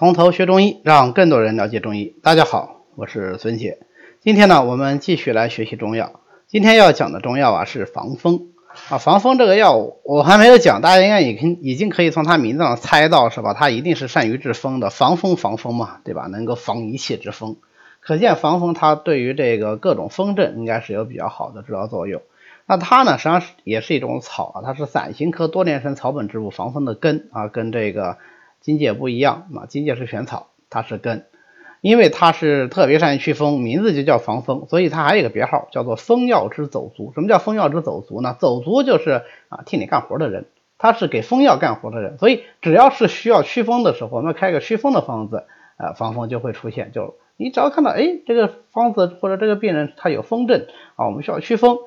从头学中医，让更多人了解中医。大家好，我是孙姐。今天呢，我们继续来学习中药。今天要讲的中药啊是防风啊。防风这个药物我还没有讲，大家应该已经已经可以从它名字上猜到是吧？它一定是善于治风的，防风防风嘛，对吧？能够防一切之风。可见防风它对于这个各种风症应该是有比较好的治疗作用。那它呢，实际上是也是一种草啊，它是伞形科多年生草本植物，防风的根啊，跟这个荆芥不一样啊，荆芥是玄草，它是根，因为它是特别善于祛风，名字就叫防风，所以它还有一个别号叫做风药之走卒。什么叫风药之走卒呢？走卒就是啊替你干活的人，他是给风药干活的人，所以只要是需要祛风的时候，我们开个祛风的方子，呃，防风就会出现。就你只要看到，哎，这个方子或者这个病人他有风症啊，我们需要祛风。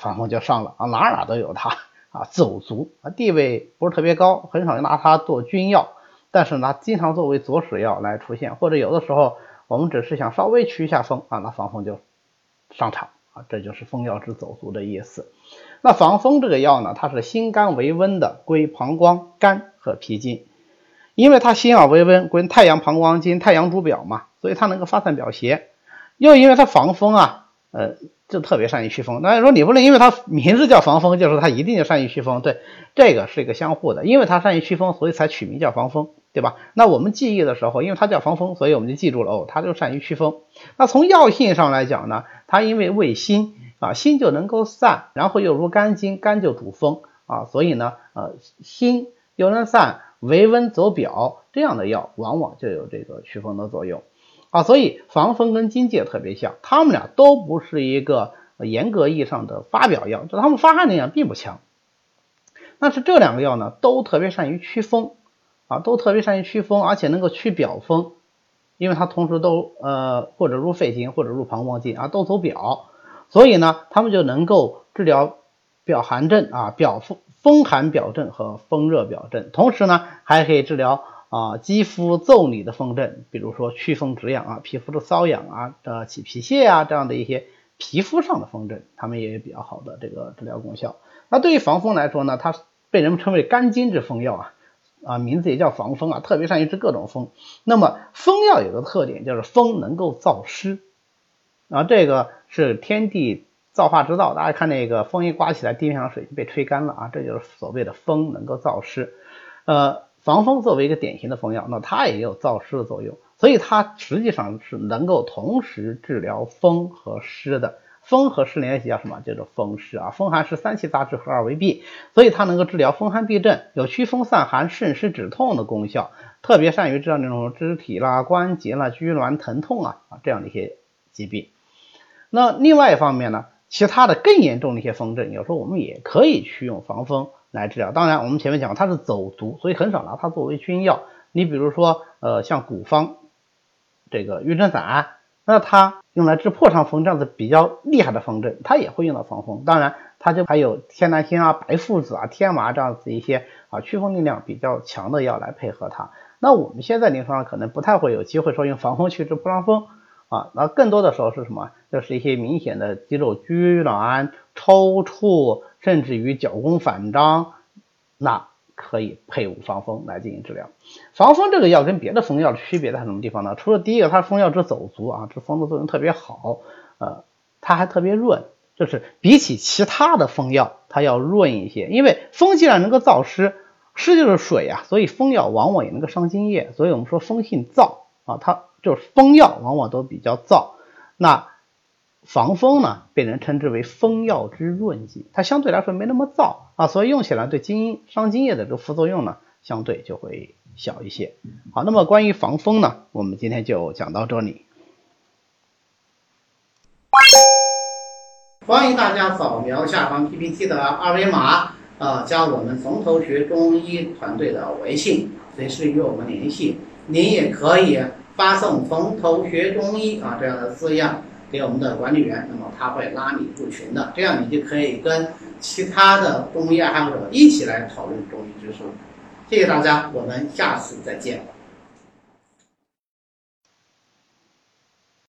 防风就上了啊，哪哪都有它啊，走卒啊，地位不是特别高，很少拿它做君药，但是呢，经常作为佐使药来出现，或者有的时候我们只是想稍微驱一下风啊，那防风就上场啊，这就是风药之走卒的意思。那防风这个药呢，它是辛甘为温的，归膀胱、肝和脾经，因为它辛而为温，归太阳膀胱经，太阳主表嘛，所以它能够发散表邪，又因为它防风啊，呃。就特别善于祛风。那说你不能因为它名字叫防风，就说它一定就善于祛风。对，这个是一个相互的，因为它善于祛风，所以才取名叫防风，对吧？那我们记忆的时候，因为它叫防风，所以我们就记住了哦，它就善于祛风。那从药性上来讲呢，它因为味辛啊，辛就能够散，然后又如肝经，肝就主风啊，所以呢，呃，辛又能散，为温走表，这样的药往往就有这个祛风的作用。啊，所以防风跟荆芥特别像，它们俩都不是一个严格意义上的发表药，就它们发汗力量并不强。但是这两个药呢，都特别善于祛风，啊，都特别善于祛风，而且能够祛表风，因为它同时都呃或者入肺经或者入膀胱经啊，都走表，所以呢，它们就能够治疗表寒症啊，表风风寒表症和风热表症，同时呢，还可以治疗。啊，肌肤腠理的风症，比如说祛风止痒啊，皮肤的瘙痒啊，呃，起皮屑啊，这样的一些皮肤上的风症，它们也有比较好的这个治疗功效。那对于防风来说呢，它被人们称为肝经之风药啊，啊，名字也叫防风啊，特别善于治各种风。那么风药有个特点，就是风能够燥湿啊，这个是天地造化之道。大家看那个风一刮起来，地面上水就被吹干了啊，这就是所谓的风能够燥湿，呃。防风作为一个典型的风药，那它也有燥湿的作用，所以它实际上是能够同时治疗风和湿的。风和湿联系叫什么？叫做风湿啊。风寒湿三气杂质合二为痹，所以它能够治疗风寒痹症，有祛风散寒、渗湿止痛的功效，特别善于治疗那种肢体啦、关节啦、拘挛疼痛啊啊这样的一些疾病。那另外一方面呢，其他的更严重的一些风症，有时候我们也可以去用防风。来治疗，当然我们前面讲它是走毒，所以很少拿它作为君药。你比如说，呃，像古方这个玉珍散，那它用来治破伤风这样子比较厉害的风症，它也会用到防风。当然，它就还有天南星啊、白附子啊、天麻这样子一些啊祛风力量比较强的药来配合它。那我们现在临床上可能不太会有机会说用防风去治破伤风啊，那更多的时候是什么？就是一些明显的肌肉拘挛、抽搐。甚至于脚弓反张，那可以配伍防风来进行治疗。防风这个药跟别的风药的区别在什么地方呢？除了第一个，它风药之走足啊，这风的作用特别好，呃，它还特别润，就是比起其他的风药，它要润一些。因为风既然能够燥湿，湿就是水啊，所以风药往往也能够伤津液。所以我们说风性燥啊，它就是风药往往都比较燥。那防风呢，被人称之为风药之润剂，它相对来说没那么燥啊，所以用起来对津伤津液的这个副作用呢，相对就会小一些。好，那么关于防风呢，我们今天就讲到这里。欢迎大家扫描下方 PPT 的二维码，呃，加我们从头学中医团队的微信，随时与我们联系。您也可以发送“从头学中医”啊这样的字样。给我们的管理员，那么他会拉你入群的，这样你就可以跟其他的中医爱好者一起来讨论中医知识。谢谢大家，我们下次再见。